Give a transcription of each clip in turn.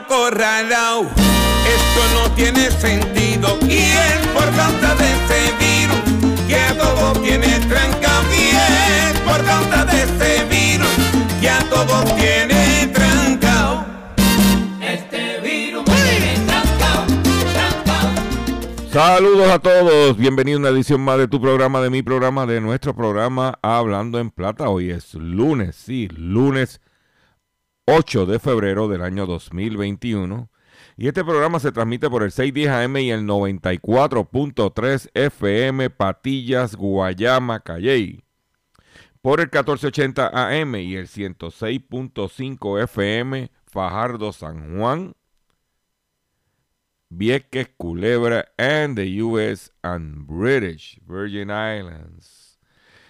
Vivimos acorralados, esto no tiene sentido y es por causa de ese virus que a todo tiene trancado. Y es por causa de ese virus que a todo tiene trancado. Este virus me tiene trancao, trancao. Saludos a todos, bienvenidos a una edición más de tu programa, de mi programa, de nuestro programa Hablando en Plata. Hoy es lunes, sí, lunes 8 de febrero del año 2021. Y este programa se transmite por el 610 AM y el 94.3 FM Patillas, Guayama, Calley. Por el 1480 AM y el 106.5 FM Fajardo, San Juan. Vieques, Culebra, and the U.S. and British Virgin Islands.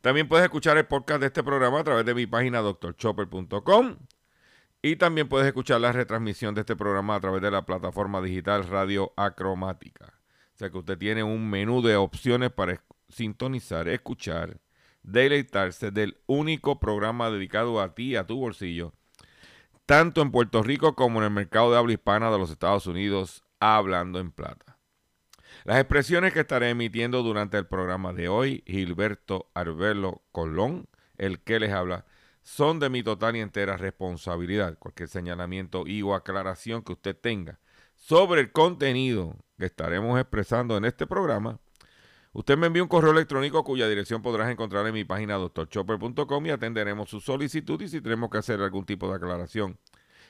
También puedes escuchar el podcast de este programa a través de mi página drchopper.com. Y también puedes escuchar la retransmisión de este programa a través de la plataforma digital Radio Acromática. O sea que usted tiene un menú de opciones para sintonizar, escuchar, deleitarse del único programa dedicado a ti, a tu bolsillo, tanto en Puerto Rico como en el mercado de habla hispana de los Estados Unidos, hablando en plata. Las expresiones que estaré emitiendo durante el programa de hoy, Gilberto Arbelo Colón, el que les habla, son de mi total y entera responsabilidad. Cualquier señalamiento y o aclaración que usted tenga sobre el contenido que estaremos expresando en este programa, usted me envía un correo electrónico cuya dirección podrás encontrar en mi página drchopper.com y atenderemos su solicitud y si tenemos que hacer algún tipo de aclaración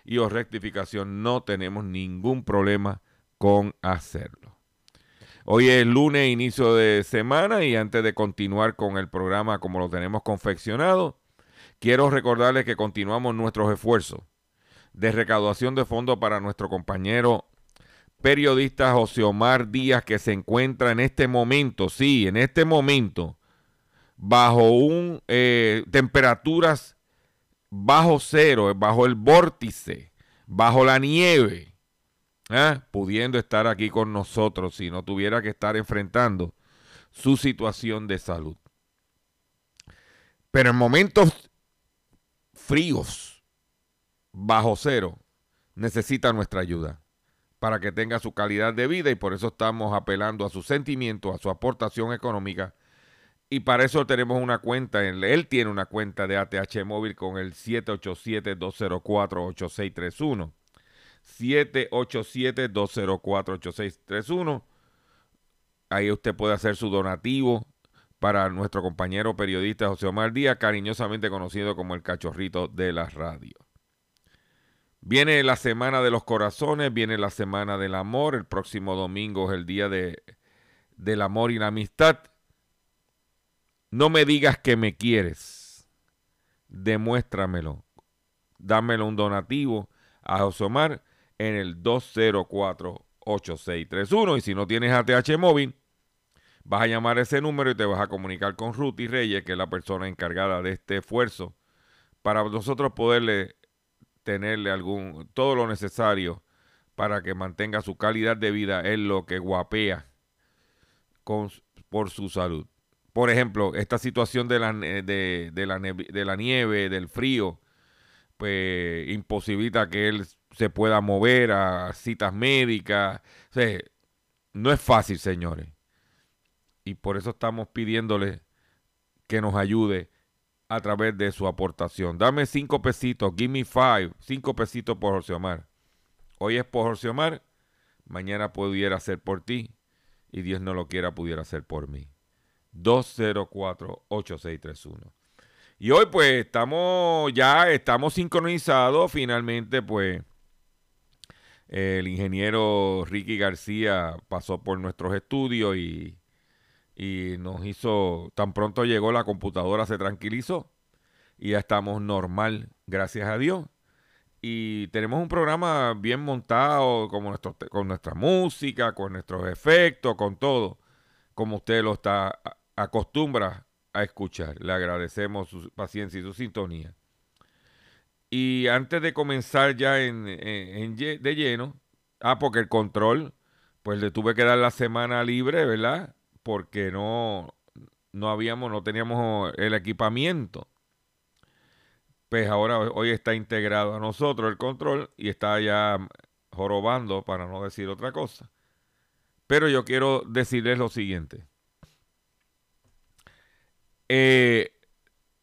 y o rectificación, no tenemos ningún problema con hacerlo. Hoy es lunes, inicio de semana y antes de continuar con el programa como lo tenemos confeccionado, quiero recordarles que continuamos nuestros esfuerzos de recaudación de fondos para nuestro compañero periodista José Omar Díaz que se encuentra en este momento, sí, en este momento, bajo un eh, temperaturas bajo cero, bajo el vórtice, bajo la nieve, ¿ah? pudiendo estar aquí con nosotros si no tuviera que estar enfrentando su situación de salud. Pero en momentos fríos, bajo cero, necesita nuestra ayuda para que tenga su calidad de vida y por eso estamos apelando a sus sentimientos, a su aportación económica y para eso tenemos una cuenta, en- él tiene una cuenta de ATH móvil con el 787-204-8631. 787-204-8631. Ahí usted puede hacer su donativo para nuestro compañero periodista José Omar Díaz, cariñosamente conocido como el cachorrito de la radio. Viene la semana de los corazones, viene la semana del amor, el próximo domingo es el día de, del amor y la amistad. No me digas que me quieres, demuéstramelo. Dámelo un donativo a José Omar en el 204-8631 y si no tienes ATH móvil, vas a llamar ese número y te vas a comunicar con Ruti Reyes, que es la persona encargada de este esfuerzo, para nosotros poderle tenerle algún todo lo necesario para que mantenga su calidad de vida en lo que guapea con, por su salud. por ejemplo, esta situación de la, de, de la, de la nieve, del frío, pues imposibilita que él se pueda mover a citas médicas. O sea, no es fácil, señores. Y por eso estamos pidiéndole que nos ayude a través de su aportación. Dame cinco pesitos, give me five, cinco pesitos por José Omar. Hoy es por José Omar, mañana pudiera ser por ti y Dios no lo quiera pudiera ser por mí. 204-8631. Y hoy pues estamos ya, estamos sincronizados finalmente pues el ingeniero Ricky García pasó por nuestros estudios y, y nos hizo, tan pronto llegó la computadora se tranquilizó y ya estamos normal, gracias a Dios. Y tenemos un programa bien montado como nuestro, con nuestra música, con nuestros efectos, con todo, como usted lo está acostumbra a escuchar. Le agradecemos su paciencia y su sintonía. Y antes de comenzar ya en, en- en de lleno, ah, porque el control, pues le tuve que dar la semana libre, ¿verdad? Porque no, no habíamos, no teníamos el equipamiento. Pues ahora hoy está integrado a nosotros el control y está ya jorobando, para no decir otra cosa. Pero yo quiero decirles lo siguiente. Eh,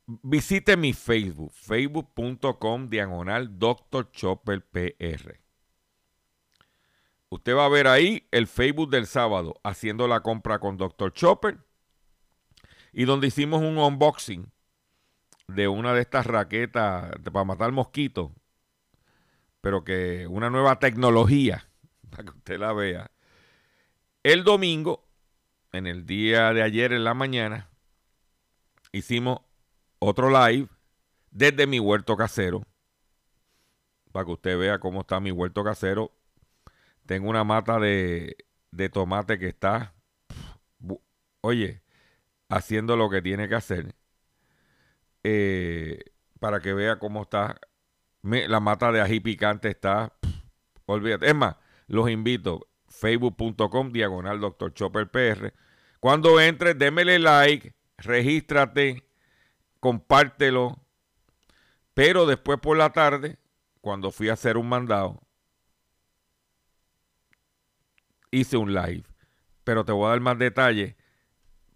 visite mi Facebook, facebook.com diagonal Dr. Chopper PR. Usted va a ver ahí el Facebook del sábado haciendo la compra con Dr. Chopper y donde hicimos un unboxing de una de estas raquetas para matar mosquitos, pero que una nueva tecnología para que usted la vea. El domingo, en el día de ayer en la mañana, hicimos otro live desde mi huerto casero. Para que usted vea cómo está mi huerto casero. Tengo una mata de, de tomate que está, oye, haciendo lo que tiene que hacer. Eh, para que vea cómo está. La mata de ají picante está, olvídate. Es más, los invito, facebook.com, diagonal Dr. Chopper PR. Cuando entres, démele like, regístrate, compártelo. Pero después por la tarde, cuando fui a hacer un mandado, hice un live. Pero te voy a dar más detalles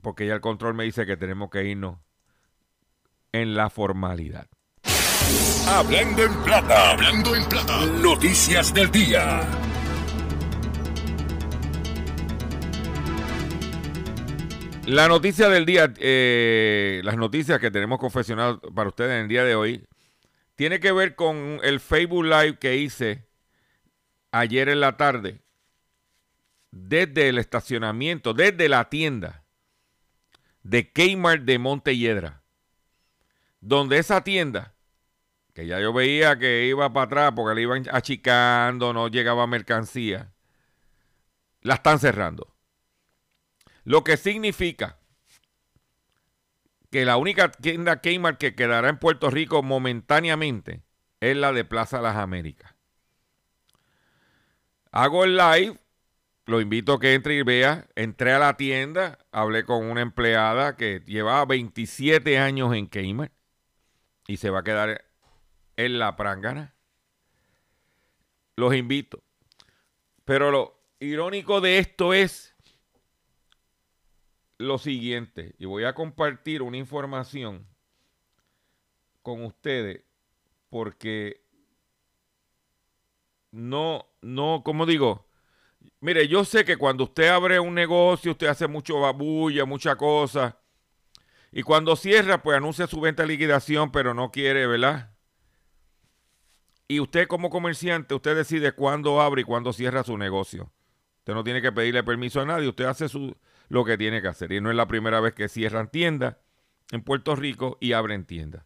porque ya el control me dice que tenemos que irnos en la formalidad. Hablando en plata. Hablando en plata. Noticias del día. La noticia del día, eh, las noticias que tenemos confesionadas para ustedes en el día de hoy, tiene que ver con el Facebook Live que hice ayer en la tarde, desde el estacionamiento, desde la tienda de Kmart de Montelledra, donde esa tienda, que ya yo veía que iba para atrás porque le iban achicando, no llegaba mercancía, la están cerrando. Lo que significa que la única tienda Kmart que quedará en Puerto Rico momentáneamente es la de Plaza Las Américas. Hago el live, lo invito a que entre y vea. Entré a la tienda, hablé con una empleada que llevaba 27 años en Kmart y se va a quedar en la prángana. Los invito. Pero lo irónico de esto es lo siguiente, y voy a compartir una información con ustedes porque no, no, como digo, mire, yo sé que cuando usted abre un negocio, usted hace mucho babulla, mucha cosa, y cuando cierra, pues anuncia su venta de liquidación, pero no quiere, ¿verdad? Y usted como comerciante, usted decide cuándo abre y cuándo cierra su negocio. Usted no tiene que pedirle permiso a nadie, usted hace su, lo que tiene que hacer. Y no es la primera vez que cierran tiendas en Puerto Rico y abren tiendas.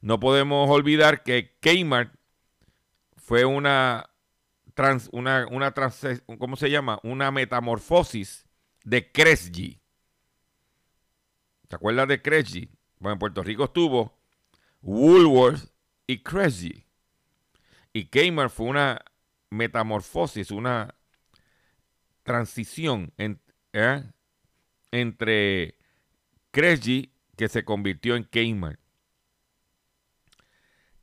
No podemos olvidar que Kmart fue una, trans, una, una trans, ¿cómo se llama? Una metamorfosis de Kresge. ¿Te acuerdas de Kresge? Bueno, en Puerto Rico estuvo Woolworth y Kresge. Y Kmart fue una metamorfosis, una transición en, ¿eh? entre Kresge, que se convirtió en Kmart.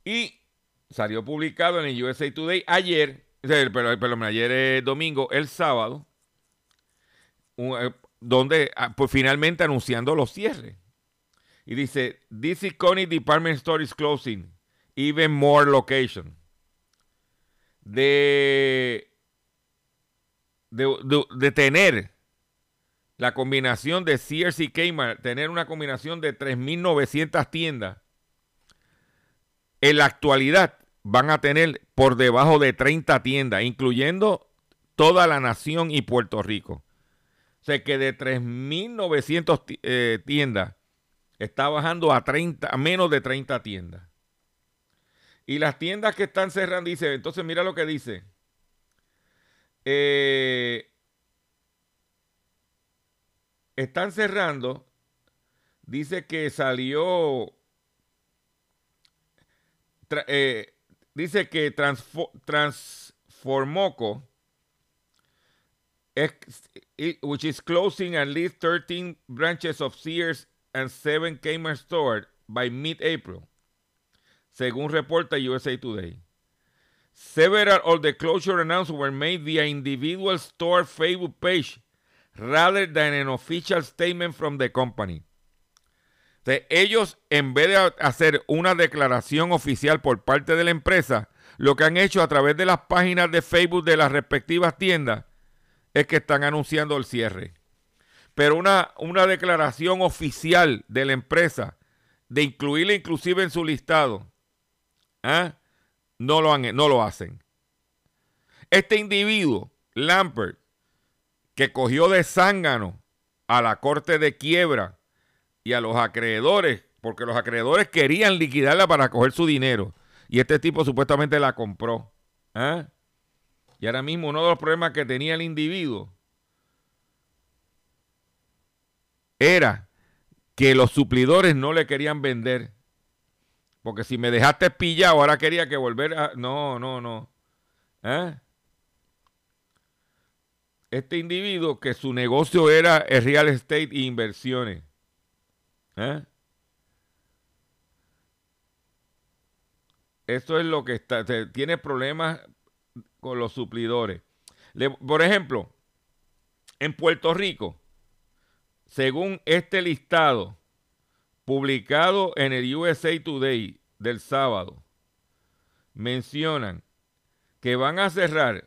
Y salió publicado en el USA Today ayer, pero, ayer es domingo, el sábado, eh, donde ah, pues finalmente anunciando los cierres. Y dice, DC Coney Department Store is closing, even more location. De, de, de tener la combinación de Sears y Kmart, tener una combinación de 3.900 tiendas, en la actualidad van a tener por debajo de 30 tiendas, incluyendo toda la nación y Puerto Rico. O sea que de 3.900 eh, tiendas está bajando a, 30, a menos de 30 tiendas. Y las tiendas que están cerrando, dice, entonces mira lo que dice. Eh, están cerrando. Dice que salió. Eh, dice que Transformoco, which is closing at least 13 branches of Sears and 7 Kmart stores by mid-April, según reporta USA Today. Several of the closure announcements were made via individual store Facebook page rather than an official statement from the company. ellos, en vez de hacer una declaración oficial por parte de la empresa, lo que han hecho a través de las páginas de Facebook de las respectivas tiendas es que están anunciando el cierre. Pero una, una declaración oficial de la empresa, de incluirla inclusive en su listado, ¿ah? no, lo han, no lo hacen. Este individuo, Lampert, que cogió de zángano a la corte de quiebra y a los acreedores, porque los acreedores querían liquidarla para coger su dinero. Y este tipo supuestamente la compró. ¿ah? Y ahora mismo uno de los problemas que tenía el individuo era que los suplidores no le querían vender. Porque si me dejaste pillado, ahora quería que volver a... No, no, no. ¿Eh? Este individuo que su negocio era el real estate e inversiones. ¿Eh? Esto es lo que está, tiene problemas con los suplidores. por ejemplo, en Puerto Rico, según este listado publicado en el USA Today del sábado, mencionan que van a cerrar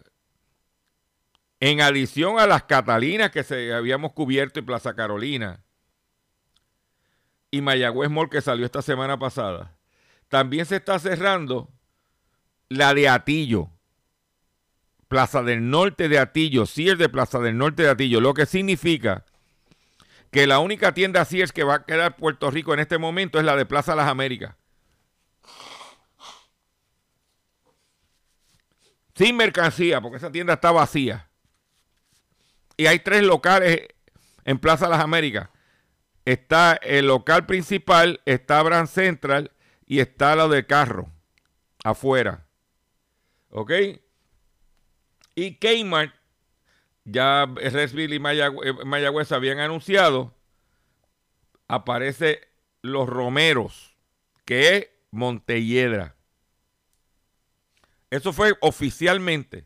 en adición a las Catalinas que se habíamos cubierto en Plaza Carolina y Mayagüez Mall que salió esta semana pasada, también se está cerrando la de Atillo. Plaza del Norte de Atillo, Sears de Plaza del Norte de Atillo, lo que significa que la única tienda Sears que va a quedar Puerto Rico en este momento es la de Plaza Las Américas. Sin mercancía, porque esa tienda está vacía. Hay tres locales en Plaza Las Américas. Está el local principal, está Brand Central y está lo de carro afuera. ¿Ok? Y Kmart, ya Resville y eh, Mayagüez habían anunciado, aparece Los Romeros, que es Montelledra. Eso fue oficialmente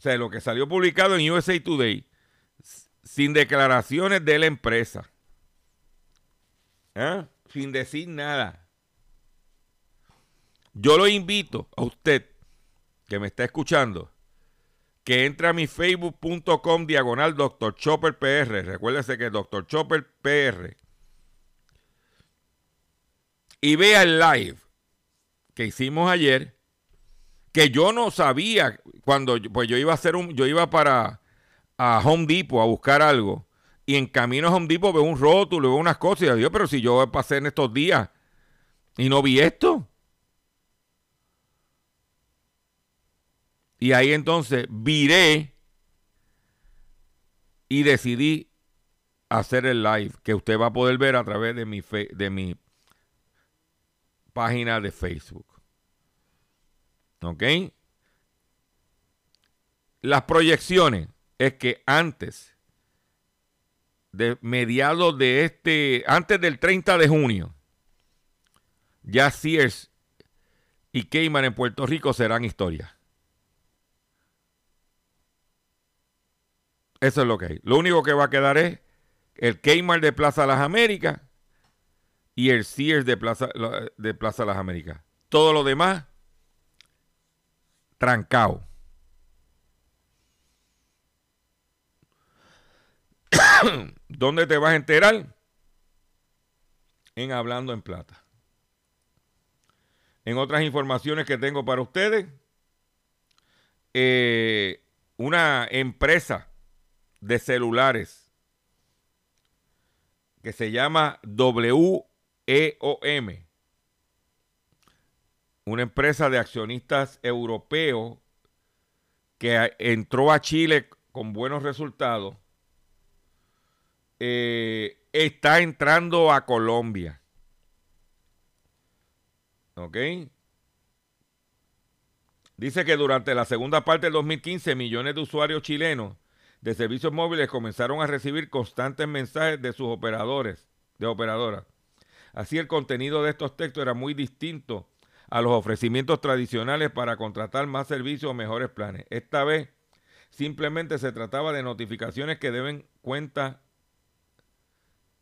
o sea, lo que salió publicado en USA Today, sin declaraciones de la empresa, ¿eh? sin decir nada. Yo lo invito a usted que me está escuchando, que entre a mi facebook.com diagonal Dr. Chopper PR. Recuérdese que Dr. Chopper PR. Y vea el live que hicimos ayer que yo no sabía cuando pues yo iba a hacer un yo iba para a Home Depot a buscar algo y en camino a Home Depot veo un rótulo, veo unas cosas y digo, pero si yo pasé en estos días y no vi esto. Y ahí entonces viré y decidí hacer el live que usted va a poder ver a través de mi, de mi página de Facebook. ¿Ok? Las proyecciones es que antes de mediados de este, antes del 30 de junio, ya Sears y Kmart en Puerto Rico serán historia. Eso es lo que hay. Lo único que va a quedar es el Kmart de Plaza Las Américas y el Sears de Plaza, de Plaza Las Américas. Todo lo demás, trancado. ¿Dónde te vas a enterar? En Hablando en Plata. En otras informaciones que tengo para ustedes, eh, una empresa de celulares que se llama WEOM, una empresa de accionistas europeos que entró a Chile con buenos resultados, eh, está entrando a Colombia. ¿Ok? Dice que durante la segunda parte del 2015 millones de usuarios chilenos de servicios móviles comenzaron a recibir constantes mensajes de sus operadores, de operadoras. Así el contenido de estos textos era muy distinto a los ofrecimientos tradicionales para contratar más servicios o mejores planes. Esta vez simplemente se trataba de notificaciones que deben cuenta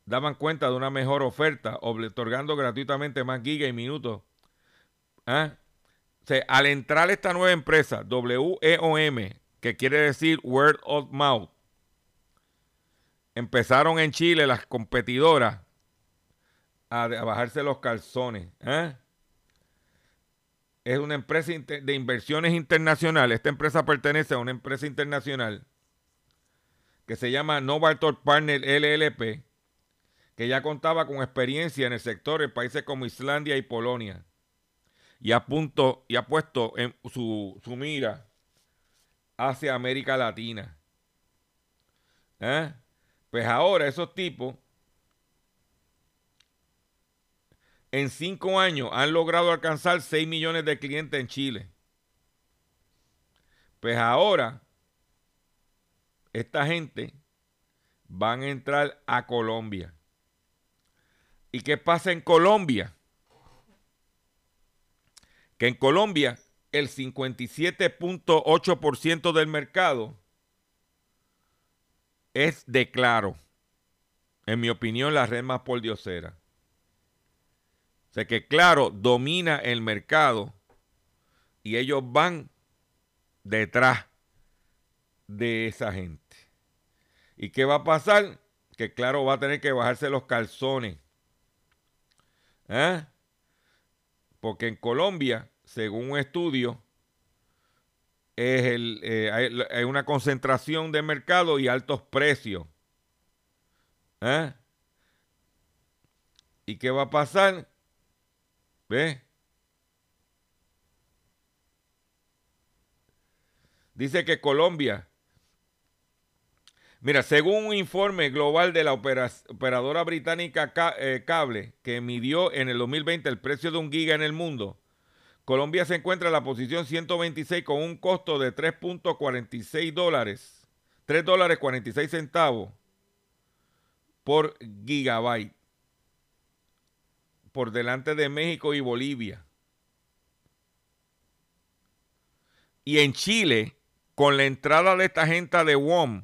daban cuenta de una mejor oferta, otorgando gratuitamente más gigas y minutos. ¿Ah? al entrar esta nueva empresa, WEOM, que quiere decir Word of Mouth, empezaron en Chile las competidoras a, bajarse los calzones. ¿eh? Es una empresa de inversiones internacionales. Esta empresa pertenece a una empresa internacional que se llama Novator Partner LLP que ya contaba con experiencia en el sector en países como Islandia y Polonia. Y ha, punto, y ha puesto en su, mira hacia América Latina. ¿Eh? Pues ahora esos tipos en cinco años han logrado alcanzar 6 millones de clientes en Chile. Pues ahora esta gente van a entrar a Colombia. ¿Y qué pasa en Colombia? Que en Colombia el 57.8% del mercado es de Claro. En mi opinión, la red más por diosera. Sea que Claro domina el mercado y ellos van detrás de esa gente. ¿Y qué va a pasar? Que Claro va a tener que bajarse los calzones ¿Eh? Porque en Colombia, según un estudio, es el, eh, hay, una concentración de mercado y altos precios. ¿Eh? ¿Y qué va a pasar? ¿Ve? Dice que Colombia Mira, según un informe global de la operadora británica eh, Cable, que midió en el 2020 el precio de un giga en el mundo, Colombia se encuentra en la posición 126 con un costo de 3.46 dólares, 3 dólares 46 centavos por gigabyte, por delante de México y Bolivia. Y en Chile, con la entrada de esta gente de WOM,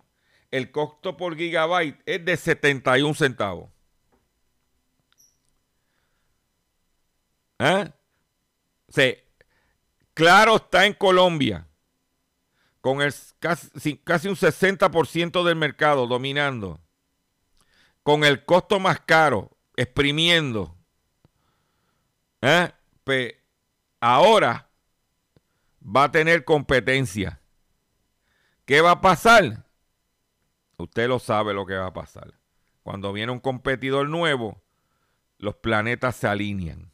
el costo por gigabyte es de 71 centavos. ¿Eh? claro está en Colombia, con el, casi, casi un 60% del mercado dominando, con el costo más caro, exprimiendo. ¿Eh? ahora va a tener competencia. ¿Qué va a pasar? Usted lo sabe lo que va a pasar. Cuando viene un competidor nuevo, los planetas se alinean.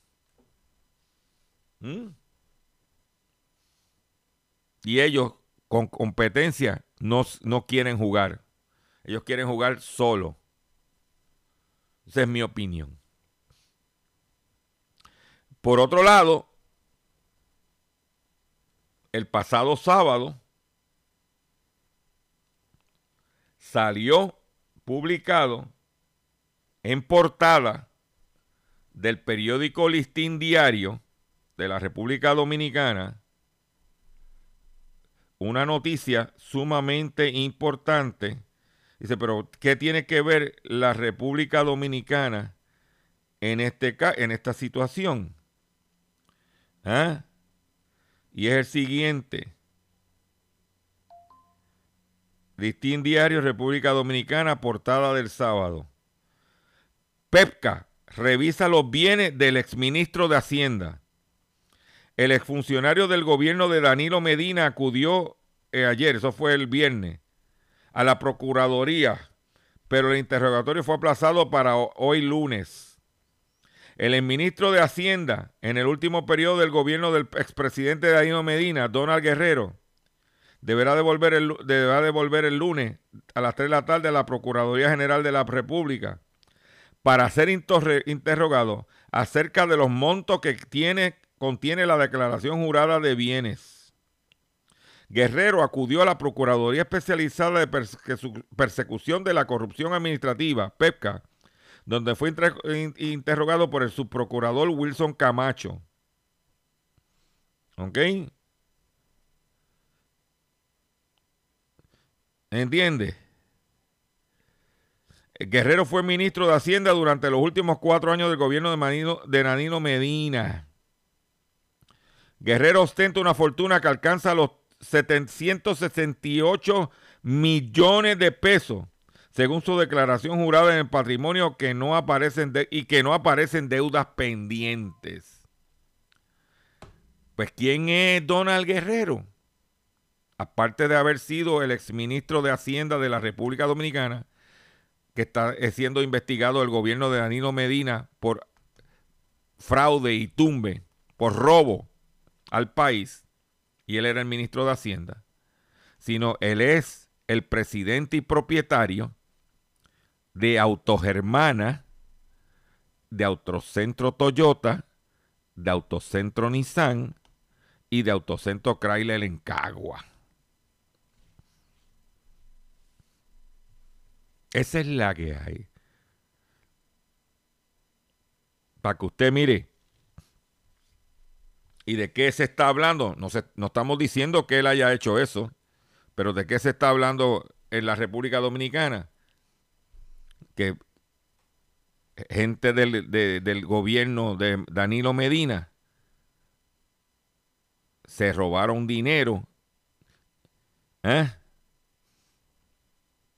¿Mm? Y ellos con competencia no, no, quieren jugar. Ellos quieren jugar solo. Esa es mi opinión. Por otro lado, el pasado sábado, salió publicado en portada del periódico Listín Diario de la República Dominicana una noticia sumamente importante. Dice, pero ¿qué tiene que ver la República Dominicana en, este, en esta situación? ¿Ah? Y es el siguiente. Listín Diario, República Dominicana, portada del sábado. PEPCA revisa los bienes del exministro de Hacienda. El exfuncionario del gobierno de Danilo Medina acudió eh, ayer, eso fue el viernes, a la Procuraduría, pero el interrogatorio fue aplazado para hoy lunes. El exministro de Hacienda, en el último periodo del gobierno del expresidente Danilo Medina, Donald Guerrero, deberá devolver, el, deberá devolver el lunes a las 3 de la tarde a la Procuraduría General de la República para ser interrogado acerca de los montos que tiene, contiene la declaración jurada de bienes. Guerrero acudió a la Procuraduría Especializada de Persecución de la Corrupción Administrativa, PEPCA, donde fue interrogado por el subprocurador Wilson Camacho. ¿Ok? ¿Entiende? Guerrero fue ministro de Hacienda durante los últimos cuatro años del gobierno de, de Nanino Medina. Guerrero ostenta una fortuna que alcanza los 768 millones de pesos, según su declaración jurada en el patrimonio que no aparecen y que no aparecen deudas pendientes. Pues ¿quién es Donald Guerrero? aparte de haber sido el exministro de Hacienda de la República Dominicana, que está siendo investigado el gobierno de Danilo Medina por fraude y tumbe, por robo al país, y él era el ministro de Hacienda, sino él es el presidente y propietario de Autogermana, de Autocentro Toyota, de Autocentro Nissan y de Autocentro Chrysler en Cagua. Esa es la que hay. Para que usted mire. ¿Y de qué se está hablando? No, no estamos diciendo que él haya hecho eso, pero ¿de qué se está hablando en la República Dominicana? Que gente del, del gobierno de Danilo Medina se robaron dinero. ¿Eh?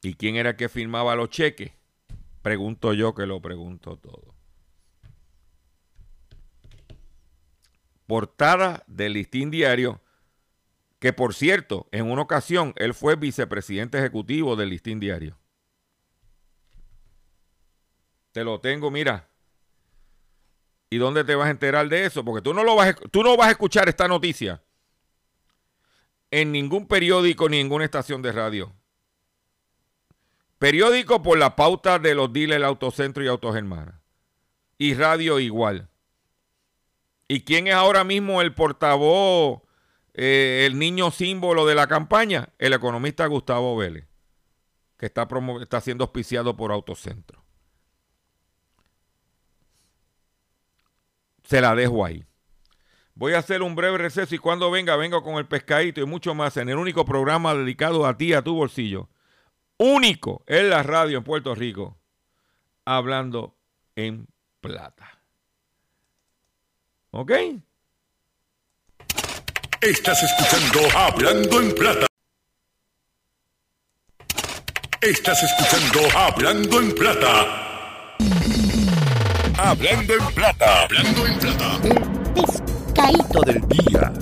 ¿Y quién era que firmaba los cheques? Pregunto yo que lo pregunto todo. Portada del listín diario, que por cierto, en una ocasión él fue vicepresidente ejecutivo del listín diario. Te lo tengo, mira. ¿Y dónde te vas a enterar de eso? Porque tú no, lo vas, tú no vas a escuchar esta noticia en ningún periódico ninguna estación de radio. Periódico por la pauta de los dealers Autocentro y Autogermana. Y radio igual. ¿Y quién es ahora mismo el portavoz, eh, el niño símbolo de la campaña? El economista Gustavo Vélez, que está, está siendo auspiciado por Autocentro. Se la dejo ahí. Voy a hacer un breve receso y cuando venga, vengo con el pescadito y mucho más en el único programa dedicado a ti, a tu bolsillo único en la radio en Puerto Rico, hablando en plata. ¿Ok? Estás escuchando Hablando en Plata. Estás escuchando Hablando en Plata. Hablando en Plata. Hablando en Plata. El pescadito del día.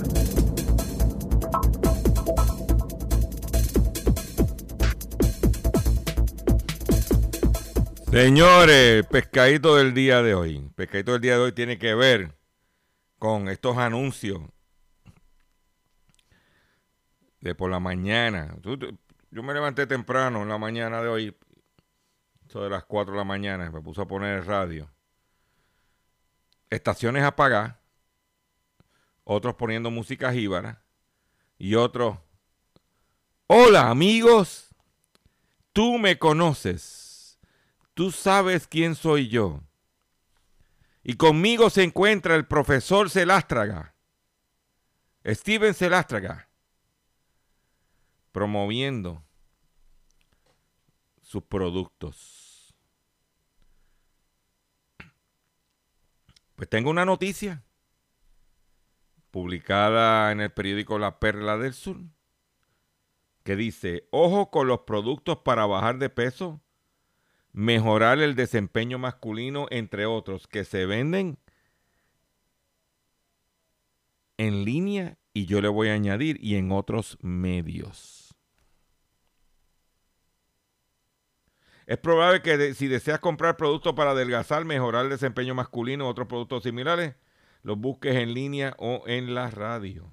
Señores, pescadito del día de hoy. Pescadito del día de hoy tiene que ver con estos anuncios de por la mañana. Yo me levanté temprano en la mañana de hoy, eso de las 4 de la mañana, me puse a poner el radio. Estaciones apagadas, otros poniendo música jíbara y otros, hola amigos, tú me conoces tú sabes quién soy yo. Y conmigo se encuentra el profesor Celástraga, Steven Celástraga, promoviendo sus productos. Pues tengo una noticia publicada en el periódico La Perla del Sur que dice, ojo con los productos para bajar de peso, mejorar el desempeño masculino, entre otros, que se venden en línea y yo le voy a añadir y en otros medios. Es probable que si deseas comprar productos para adelgazar, mejorar el desempeño masculino o otros productos similares, los busques en línea o en la radio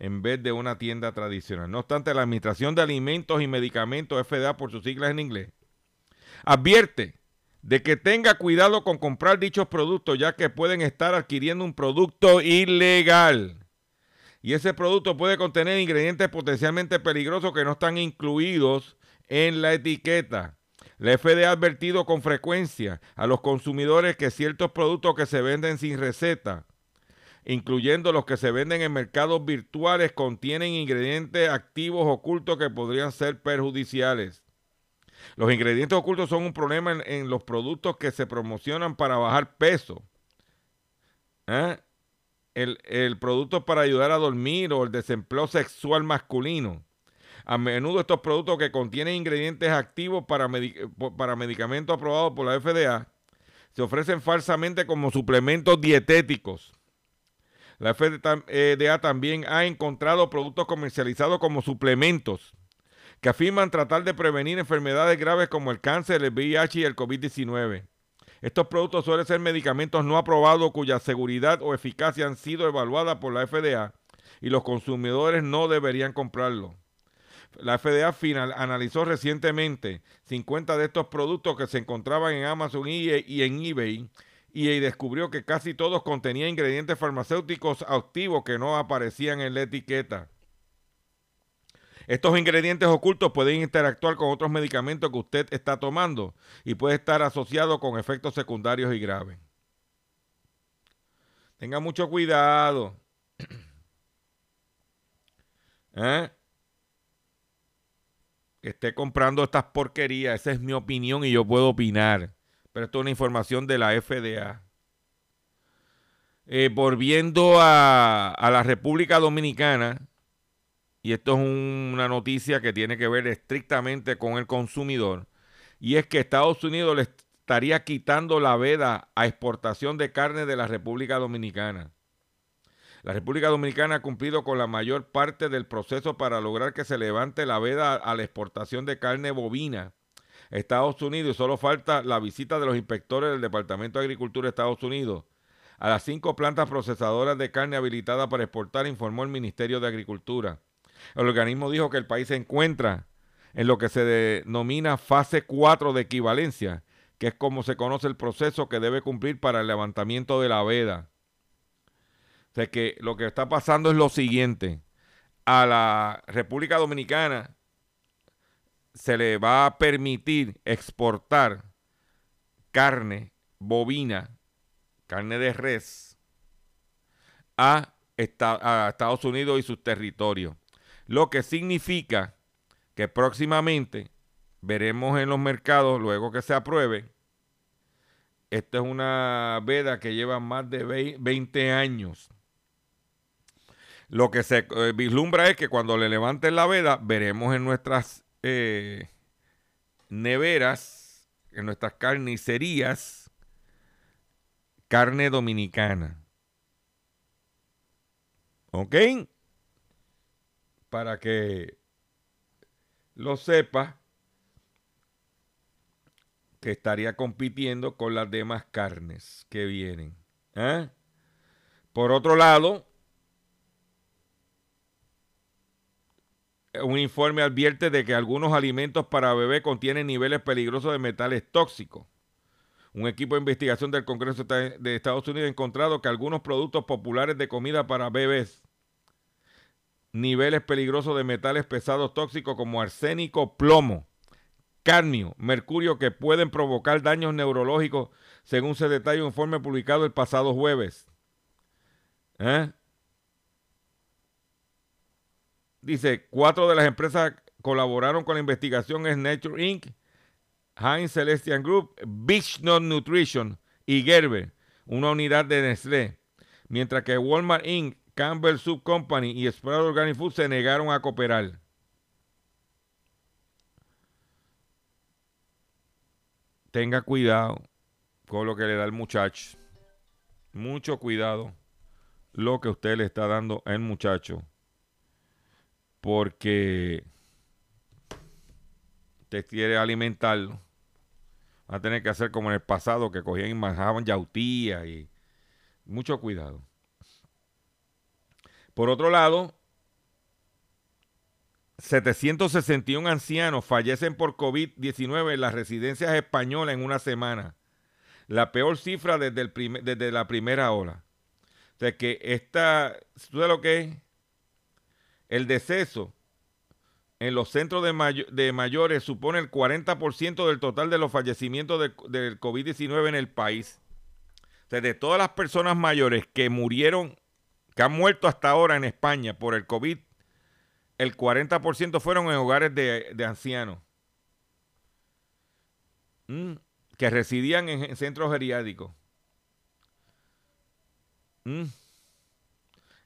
en vez de una tienda tradicional. No obstante, la Administración de Alimentos y Medicamentos, FDA por sus siglas en inglés, advierte de que tenga cuidado con comprar dichos productos ya que pueden estar adquiriendo un producto ilegal. Y ese producto puede contener ingredientes potencialmente peligrosos que no están incluidos en la etiqueta. La FDA ha advertido con frecuencia a los consumidores que ciertos productos que se venden sin receta, incluyendo los que se venden en mercados virtuales, contienen ingredientes activos ocultos que podrían ser perjudiciales. Los ingredientes ocultos son un problema en, los productos que se promocionan para bajar peso. ¿Eh? El, el producto para ayudar a dormir o el desempleo sexual masculino. A menudo estos productos que contienen ingredientes activos para, para medicamentos aprobados por la FDA se ofrecen falsamente como suplementos dietéticos. La FDA también ha encontrado productos comercializados como suplementos que afirman tratar de prevenir enfermedades graves como el cáncer, el VIH y el COVID-19. Estos productos suelen ser medicamentos no aprobados cuya seguridad o eficacia han sido evaluadas por la FDA y los consumidores no deberían comprarlo. La FDA final analizó recientemente 50 de estos productos que se encontraban en Amazon y en eBay y descubrió que casi todos contenían ingredientes farmacéuticos activos que no aparecían en la etiqueta. Estos ingredientes ocultos pueden interactuar con otros medicamentos que usted está tomando y puede estar asociado con efectos secundarios y graves. Tenga mucho cuidado. ¿Eh? Esté comprando estas porquerías. Esa es mi opinión y yo puedo opinar. Pero esto es una información de la FDA. Eh, volviendo a, la República Dominicana, y esto es un- una noticia que tiene que ver estrictamente con el consumidor, y es que Estados Unidos le estaría quitando la veda a exportación de carne de la República Dominicana. La República Dominicana ha cumplido con la mayor parte del proceso para lograr que se levante la veda a la exportación de carne bovina Estados Unidos y solo falta la visita de los inspectores del Departamento de Agricultura de Estados Unidos a las cinco plantas procesadoras de carne habilitadas para exportar, informó el Ministerio de Agricultura. El organismo dijo que el país se encuentra en lo que se denomina fase 4 de equivalencia, que es como se conoce el proceso que debe cumplir para el levantamiento de la veda. O sea que lo que está pasando es lo siguiente. A la República Dominicana se le va a permitir exportar carne bovina, carne de res, a, a Estados Unidos y sus territorios. Lo que significa que próximamente veremos en los mercados, luego que se apruebe, esta es una veda que lleva más de vei- 20 años. Lo que se eh, vislumbra es que cuando le levanten la veda, veremos en nuestras eh, neveras, en nuestras carnicerías, carne dominicana. ¿Ok? Para que lo sepa que estaría compitiendo con las demás carnes que vienen. ¿eh? Por otro lado, un informe advierte de que algunos alimentos para bebé contienen niveles peligrosos de metales tóxicos. Un equipo de investigación del Congreso de Estados Unidos ha encontrado que algunos productos populares de comida para bebés niveles peligrosos de metales pesados tóxicos como arsénico, plomo, cadmio, mercurio que pueden provocar daños neurológicos, según se detalla un informe publicado el pasado jueves. ¿Eh? Dice, cuatro de las empresas colaboraron con la investigación es Nature Inc., Heinz Celestian Group, Beach Not Nutrition y Gerber, una unidad de Nestlé, mientras que Walmart Inc., Campbell Soup Company y Sprout Organic Food se negaron a cooperar. Tenga cuidado con lo que le da el muchacho. Mucho cuidado lo que usted le está dando al muchacho. Porque usted quiere alimentarlo. Va a tener que hacer como en el pasado, que cogían y manejaban yautía y mucho cuidado. Por otro lado, 761 ancianos fallecen por COVID-19 en las residencias españolas en una semana. La peor cifra desde, el desde la primera ola. O sea que esta, ¿tú sabes lo que es? El deceso en los centros de, mayo- de mayores supone el 40% del total de los fallecimientos del, del COVID-19 en el país. O sea, de todas las personas mayores que murieron, que han muerto hasta ahora en España por el COVID, el 40% fueron en hogares de, de ancianos. Mm, que residían en, en centros geriátricos. Mm.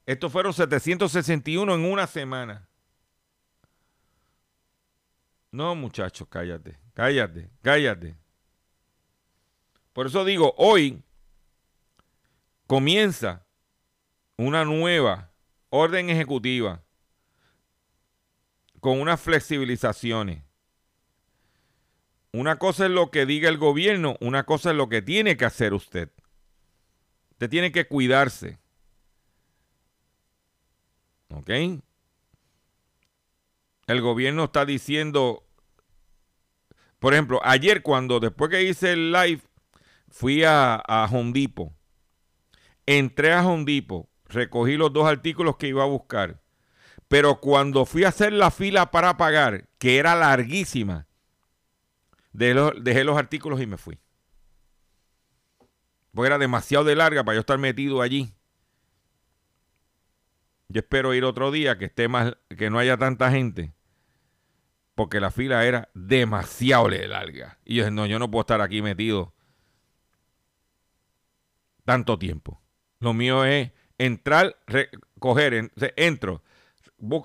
Estos fueron 761 en una semana. No, muchachos, cállate, cállate, cállate. Por eso digo, hoy comienza una nueva orden ejecutiva con unas flexibilizaciones. Una cosa es lo que diga el gobierno, una cosa es lo que tiene que hacer usted. Usted tiene que cuidarse. ¿Ok? El gobierno está diciendo, por ejemplo, ayer cuando después que hice el live, fui a, a. Entré a Home recogí los dos artículos que iba a buscar. Pero cuando fui a hacer la fila para pagar, que era larguísima, dejé los, dejé los artículos y me fui. Porque era demasiado de larga para yo estar metido allí. Yo espero ir otro día que esté más, que no haya tanta gente. Porque la fila era demasiado de larga. Y yo dije, no, yo no puedo estar aquí metido tanto tiempo. Lo mío es entrar, recoger, entro,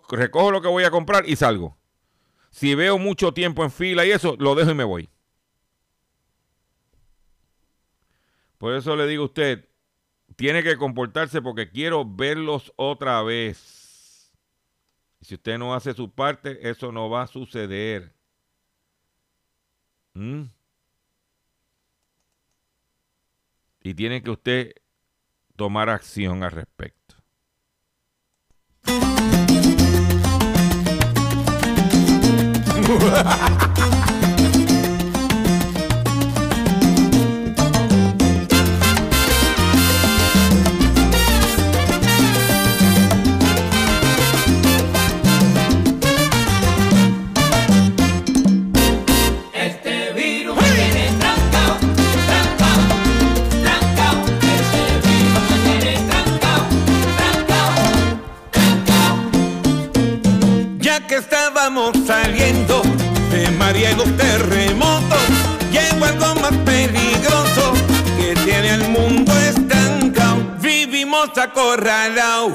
recojo lo que voy a comprar y salgo. Si veo mucho tiempo en fila y eso, lo dejo y me voy. Por eso le digo a usted, tiene que comportarse porque quiero verlos otra vez. Y si usted no hace su parte, eso no va a suceder. ¿Mm? Y tiene que usted tomar acción al respecto. estábamos saliendo de María y los terremotos, llegó algo más peligroso que tiene al mundo estancado. Vivimos acorralados,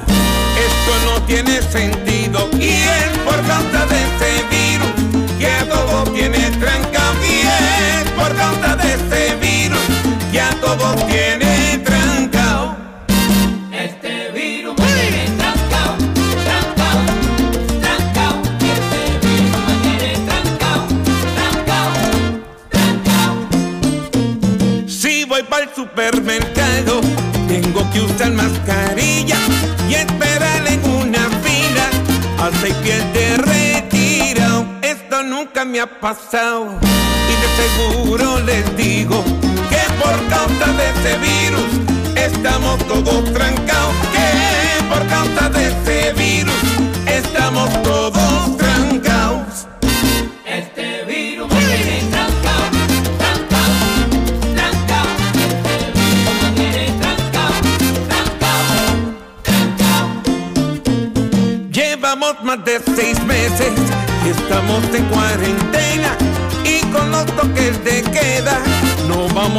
esto no tiene sentido. Y es por causa de ese virus que a todo tiene trancado y es por causa de ese virus que a todo tiene supermercado, tengo que usar mascarilla y esperar en una fila a seis pies de retirado. Esto nunca me ha pasado y de seguro les digo que por causa de ese virus estamos todos trancados.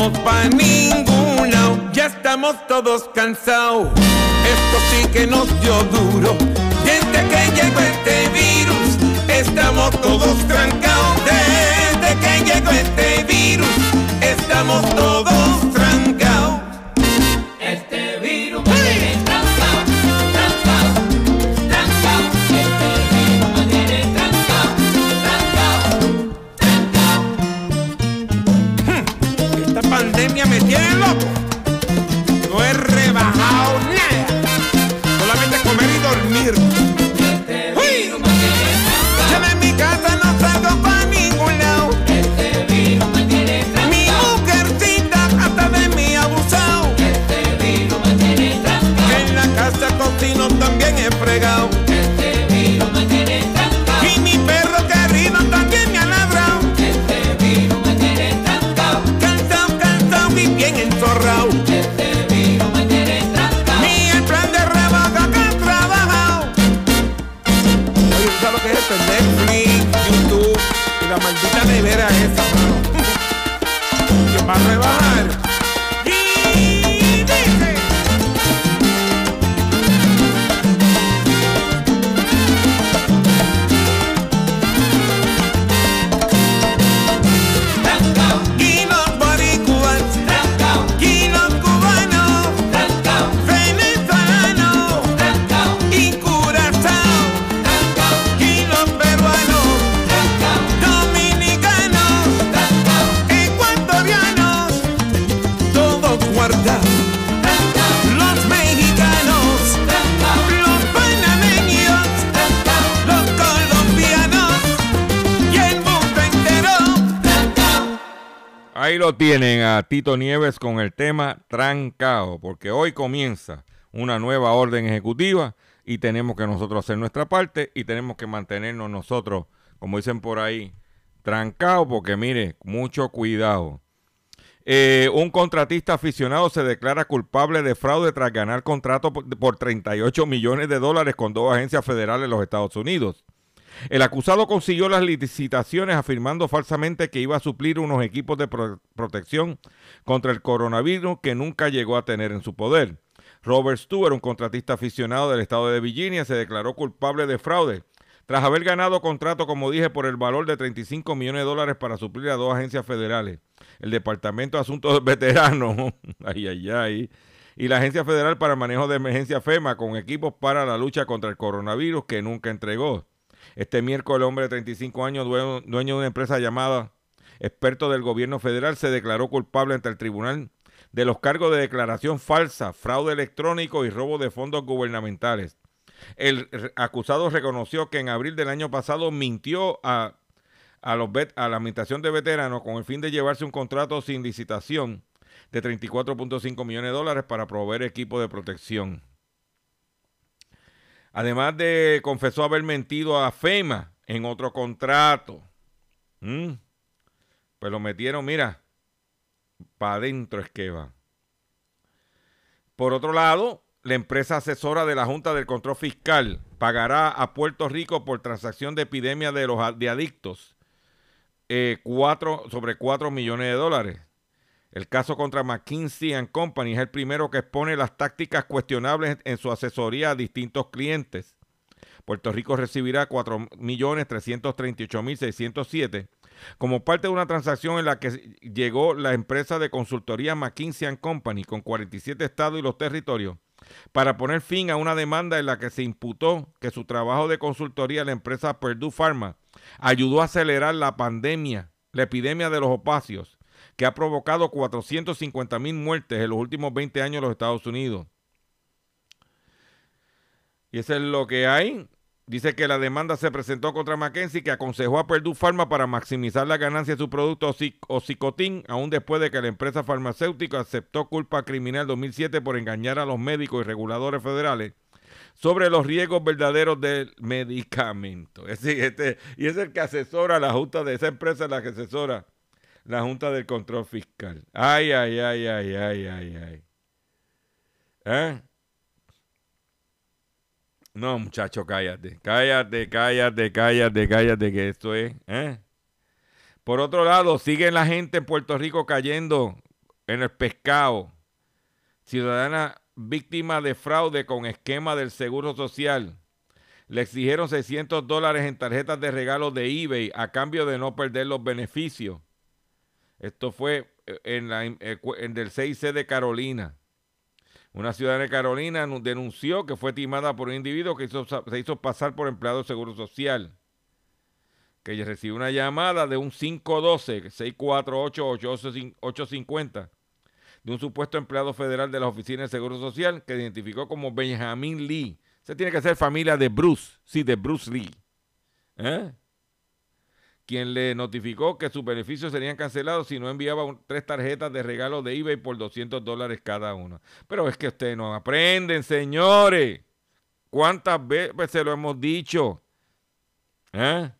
Vamos pa' ningún. Ya estamos todos cansados, esto sí que nos dio duro. Desde que llegó este virus, estamos todos trancados. Desde que llegó este virus, estamos todos Tito Nieves con el tema Trancao, porque hoy comienza una nueva orden ejecutiva y tenemos que nosotros hacer nuestra parte y tenemos que mantenernos nosotros, como dicen por ahí, trancados, porque mire, mucho cuidado. Eh, un contratista aficionado se declara culpable de fraude tras ganar contrato por, por 38 millones de dólares con dos agencias federales de los Estados Unidos. El acusado consiguió las licitaciones afirmando falsamente que iba a suplir unos equipos de pro- protección contra el coronavirus que nunca llegó a tener en su poder. Robert Stewart, un contratista aficionado del estado de Virginia, se declaró culpable de fraude tras haber ganado contrato, como dije, por el valor de 35 millones de dólares para suplir a dos agencias federales, el Departamento de Asuntos Veteranos, y la Agencia Federal para el Manejo de Emergencia FEMA, con equipos para la lucha contra el coronavirus que nunca entregó. Este miércoles, el hombre de 35 años, dueño, dueño de una empresa llamada Experto del Gobierno Federal, se declaró culpable ante el tribunal de los cargos de declaración falsa, fraude electrónico y robo de fondos gubernamentales. El acusado reconoció que en abril del año pasado mintió a, a, los a la Administración de Veteranos con el fin de llevarse un contrato sin licitación de 34.5 millones de dólares para proveer equipo de protección. Además de confesó haber mentido a FEMA en otro contrato. ¿Mm? Pues lo metieron, mira, para adentro es que va. Por otro lado, la empresa asesora de la Junta del Control Fiscal pagará a Puerto Rico por transacción de epidemia de los de adictos eh, cuatro, sobre 4 millones de dólares. El caso contra McKinsey Company es el primero que expone las tácticas cuestionables en su asesoría a distintos clientes. Puerto Rico recibirá 4.338.607 como parte de una transacción en la que llegó la empresa de consultoría McKinsey Company con 47 estados y los territorios para poner fin a una demanda en la que se imputó que su trabajo de consultoría a la empresa Purdue Pharma ayudó a acelerar la pandemia, la epidemia de los opacios, que ha provocado 450 mil muertes en los últimos 20 años en los Estados Unidos. Y eso es lo que hay. Dice que la demanda se presentó contra Mackenzie, que aconsejó a Purdue Pharma para maximizar la ganancia de su producto Oxic- Oxicotin, aún después de que la empresa farmacéutica aceptó culpa criminal en 2007 por engañar a los médicos y reguladores federales sobre los riesgos verdaderos del medicamento. Es decir, este, y es el que asesora a la junta de esa empresa, es la que asesora la Junta del Control Fiscal. Ay, ay, ay, ay, ay, ay, ay. ¿Eh? No, muchacho, cállate. Cállate, cállate, cállate, cállate, que esto es. ¿eh? Por otro lado, sigue la gente en Puerto Rico cayendo en el pescado. Ciudadana víctima de fraude con esquema del Seguro Social. Le exigieron 600 dólares en tarjetas de regalo de eBay a cambio de no perder los beneficios. Esto fue eh, en, en del 6C de Carolina. Una ciudadana de Carolina denunció que fue timada por un individuo que se hizo pasar por empleado de Seguro Social. Que recibió una llamada de un 512-648-850 de un supuesto empleado federal de la Oficina de Seguro Social que identificó como Benjamin Lee. Se tiene que ser familia de Bruce, sí, de Bruce Lee. ¿Eh? Quien le notificó que sus beneficios serían cancelados si no enviaba tres tarjetas de regalo de eBay por 200 dólares cada una. Pero es que ustedes no aprenden, señores. ¿Cuántas veces se lo hemos dicho? ¿Eh?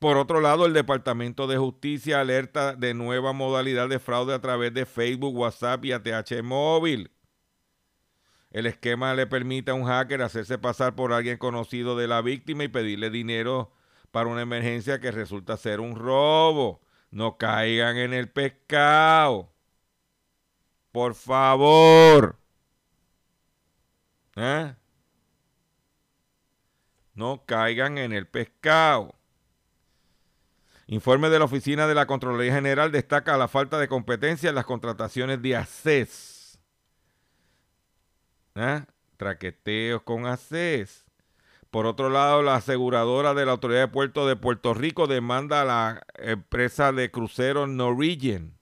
Por otro lado, el Departamento de Justicia alerta de nueva modalidad de fraude a través de Facebook, WhatsApp y ATH móvil. El esquema le permite a un hacker hacerse pasar por alguien conocido de la víctima y pedirle dinero para una emergencia que resulta ser un robo. No caigan en el pescado. Por favor. ¿Eh? No caigan en el pescado. Informe de la Oficina de la Contraloría General destaca la falta de competencia en las contrataciones de ACES. ¿Ah? Traqueteos con ACES. Por otro lado, la aseguradora de la Autoridad de Puerto de Puerto Rico demanda a la empresa de cruceros Norwegian.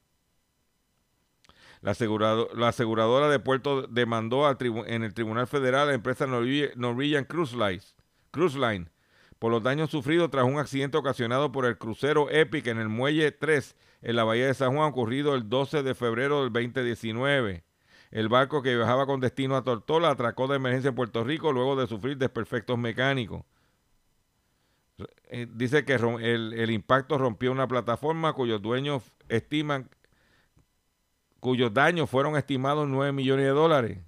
La, aseguradora de Puerto demandó en el Tribunal Federal a la empresa Norwegian Cruise Line por los daños sufridos tras un accidente ocasionado por el crucero Epic en el Muelle 3 en la Bahía de San Juan, ocurrido el 12 de febrero del 2019. El barco que viajaba con destino a Tortola atracó de emergencia en Puerto Rico luego de sufrir desperfectos mecánicos. Eh, dice que el, impacto rompió una plataforma cuyos dueños estiman, cuyos daños fueron estimados en 9 millones de dólares.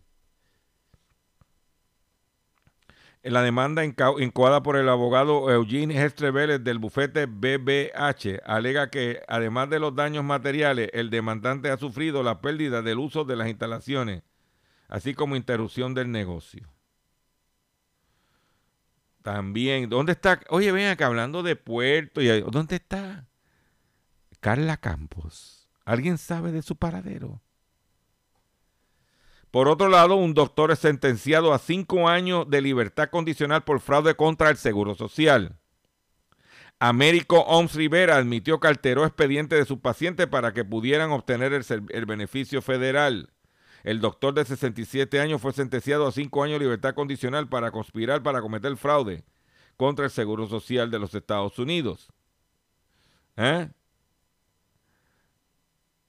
La demanda incoada por el abogado Eugene Hestre del bufete BBH alega que, además de los daños materiales, el demandante ha sufrido la pérdida del uso de las instalaciones, así como interrupción del negocio. También, ¿dónde está? Oye, ven acá hablando de puerto, y ¿dónde está Carla Campos? ¿Alguien sabe de su paradero? Por otro lado, un doctor es sentenciado a cinco años de libertad condicional por fraude contra el Seguro Social. Américo Oms Rivera admitió que alteró expediente de su paciente para que pudieran obtener el, beneficio federal. El doctor de 67 años fue sentenciado a cinco años de libertad condicional para conspirar para cometer fraude contra el Seguro Social de los Estados Unidos. ¿Eh?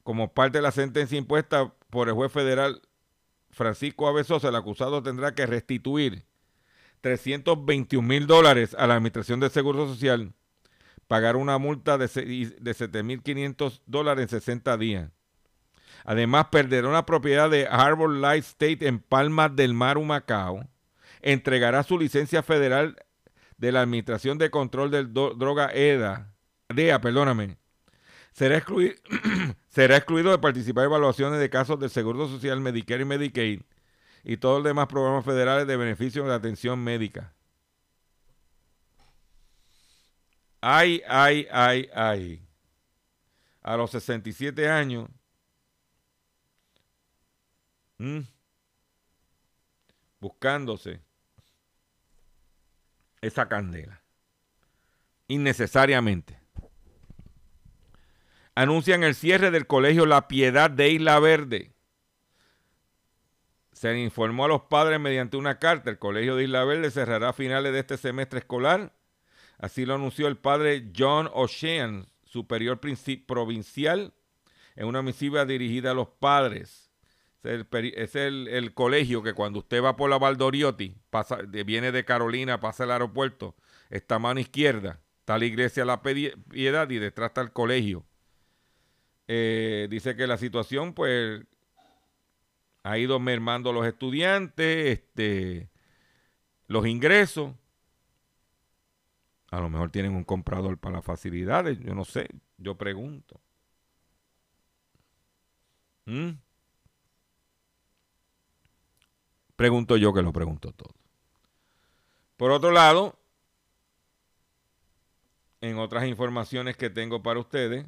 Como parte de la sentencia impuesta por el juez federal Francisco Avesosa, el acusado tendrá que restituir 321 mil dólares a la Administración del Seguro Social, pagar una multa de, de 7.500 dólares en 60 días. Además, perderá una propiedad de Harbor Light State en Palmas del Mar, Humacao. Entregará su licencia federal de la Administración de Control de Droga EDA, DEA, perdóname, será excluido, será excluido de participar en evaluaciones de casos del Seguro Social, Medicare y Medicaid y todos los demás programas federales de beneficio de atención médica. Ay, ay, ay, ay. A los 67 años. buscándose esa candela. Innecesariamente anuncian el cierre del colegio La Piedad de Isla Verde. Se informó a los padres mediante una carta. El colegio de Isla Verde cerrará a finales de este semestre escolar. Así lo anunció el padre John O'Shean, superior provincial, en una misiva dirigida a los padres. Es, el, colegio que cuando usted va por la Valdoriotti, pasa, viene de Carolina, pasa al aeropuerto, está a mano izquierda, está la iglesia La Piedad y detrás está el colegio. Eh, dice que la situación, pues, ha ido mermando los estudiantes, este, los ingresos. A lo mejor tienen un comprador para las facilidades, yo no sé, yo pregunto. ¿Mm? Pregunto yo que lo pregunto todo. Por otro lado, en otras informaciones que tengo para ustedes,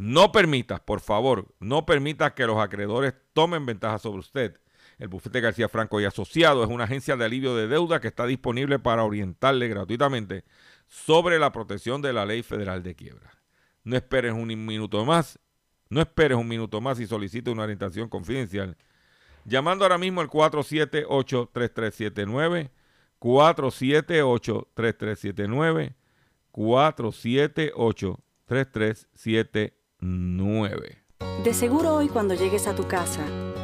No permitas, por favor, no permitas que los acreedores tomen ventaja sobre usted. El bufete García Franco y Asociado es una agencia de alivio de deuda que está disponible para orientarle gratuitamente sobre la protección de la ley federal de quiebra. No esperes un minuto más, no esperes un minuto más y solicite una orientación confidencial. Llamando ahora mismo al 478-3379, 478-3379, 478-3379. De seguro hoy cuando llegues a tu casa,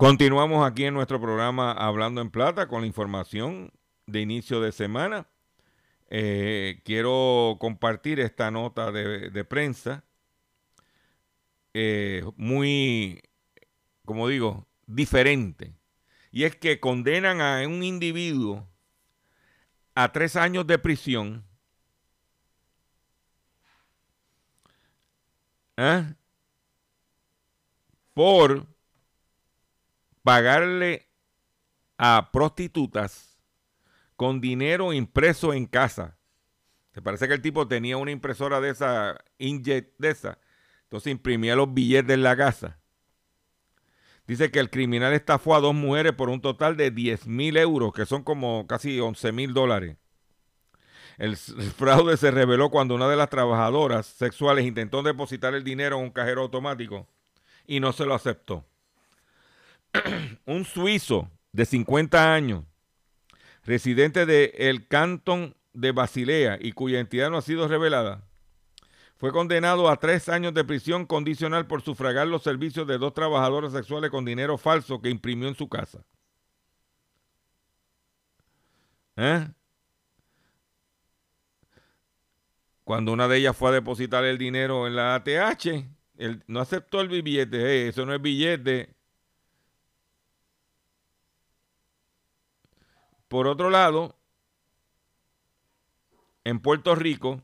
Continuamos aquí en nuestro programa Hablando en Plata con la información de inicio de semana. Eh, quiero compartir esta nota de, prensa eh, muy, como digo, diferente. Y es que condenan a un individuo a tres años de prisión ¿eh? por pagarle a prostitutas con dinero impreso en casa. Se parece que el tipo tenía una impresora de esa, inkjet de esa. Entonces imprimía los billetes en la casa. Dice que el criminal estafó a dos mujeres por un total de 10 mil euros, que son como casi 11 mil dólares. El, el fraude se reveló cuando una de las trabajadoras sexuales intentó depositar el dinero en un cajero automático y no se lo aceptó. un suizo de 50 años, residente del el cantón de Basilea y cuya identidad no ha sido revelada, fue condenado a tres años de prisión condicional por sufragar los servicios de dos trabajadoras sexuales con dinero falso que imprimió en su casa. ¿Eh? Cuando una de ellas fue a depositar el dinero en la ATH, él no aceptó el billete. Eh, eso no es billete. Por otro lado, en Puerto Rico,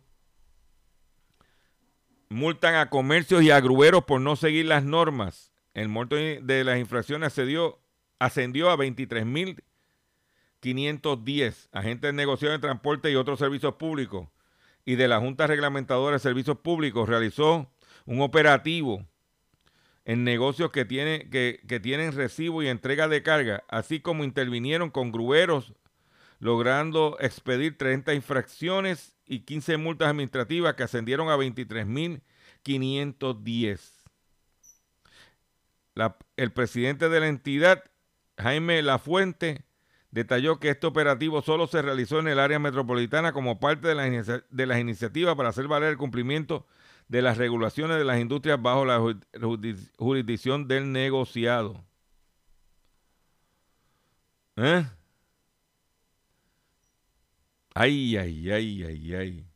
multan a comercios y a grueros por no seguir las normas. El monto de las infracciones ascendió, ascendió a 23.510 agentes de negociación de transporte y otros servicios públicos. Y de la Junta Reglamentadora de Servicios Públicos realizó un operativo en negocios que, que, que tienen recibo y entrega de carga, así como intervinieron con grueros, logrando expedir 30 infracciones y 15 multas administrativas que ascendieron a 23.510. La, el presidente de la entidad, Jaime Lafuente, detalló que este operativo solo se realizó en el área metropolitana como parte de, de las iniciativas para hacer valer el cumplimiento de las regulaciones de las industrias bajo la jurisdicción del negociado. ¿Eh? Ay, ay, ay, ay, ay.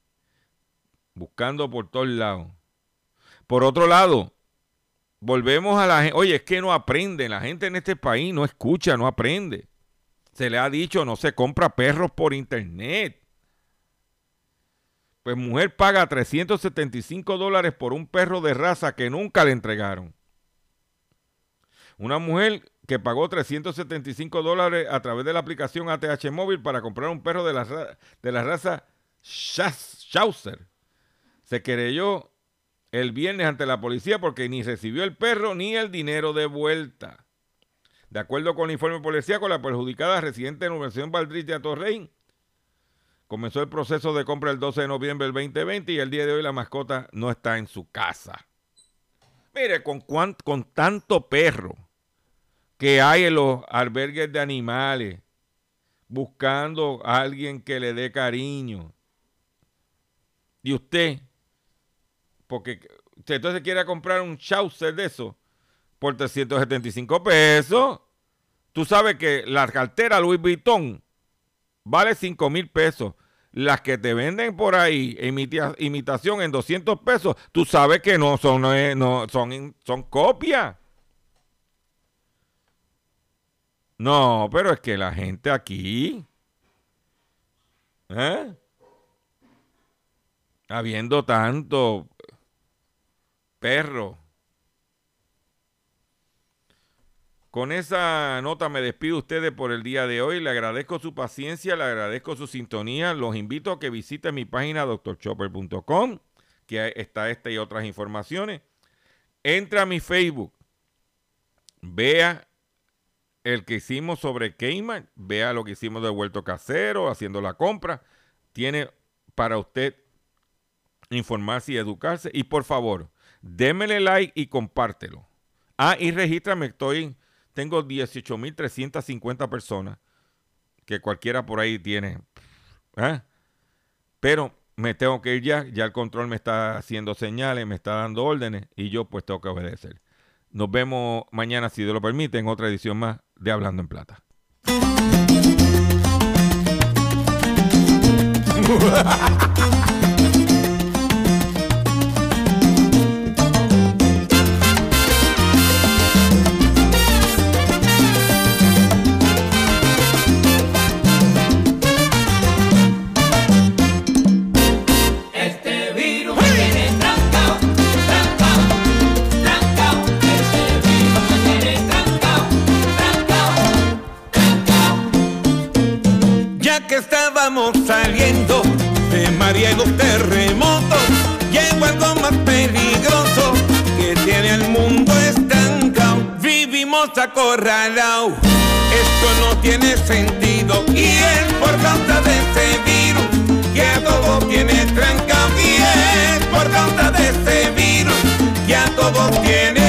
Buscando por todos lados. Por otro lado, volvemos a la gente. Oye, es que no aprende. La gente en este país no escucha, no aprende. Se le ha dicho, no se compra perros por internet. Pues mujer paga 375 dólares por un perro de raza que nunca le entregaron. Una mujer que pagó 375 dólares a través de la aplicación ATH Móvil para comprar un perro de la, de la raza Schnauzer. Se querelló el viernes ante la policía porque ni recibió el perro ni el dinero de vuelta. De acuerdo con el informe policíaco, la perjudicada residente en la Universidad Valdrís de Atorrey comenzó el proceso de compra el 12 de noviembre del 2020 y el día de hoy la mascota no está en su casa. Mire, con, con tanto perro que hay en los albergues de animales, buscando a alguien que le dé cariño. Y usted, porque usted entonces quiere comprar un Chaucer de eso por 375 pesos. Tú sabes que la cartera Louis Vuitton vale 5 mil pesos. Las que te venden por ahí, imita- imitación en 200 pesos, tú sabes que no son, no, no- son, son copias. No, pero es que la gente aquí, ¿eh? Habiendo tanto perro. Con esa nota me despido de ustedes por el día de hoy. Le agradezco su paciencia, le agradezco su sintonía. Los invito a que visiten mi página drchopper.com, que está esta y otras informaciones. Entra a mi Facebook, vea el que hicimos sobre Kmart, vea lo que hicimos de vuelto casero, haciendo la compra. Tiene para usted informarse y educarse. Y por favor, démele like y compártelo. Ah, y regístrame, estoy, tengo 18.350 personas, que cualquiera por ahí tiene. ¿ah? Pero me tengo que ir ya, ya el control me está haciendo señales, me está dando órdenes y yo pues tengo que obedecer. Nos vemos mañana, si Dios lo permite, en otra edición más de Hablando en Plata. estábamos saliendo de María y los terremotos, llegó algo más peligroso que tiene al mundo estancado. Vivimos acorralados, esto no tiene sentido y es por causa de ese virus que a todos tiene trancado y es por causa de ese virus que a todos tiene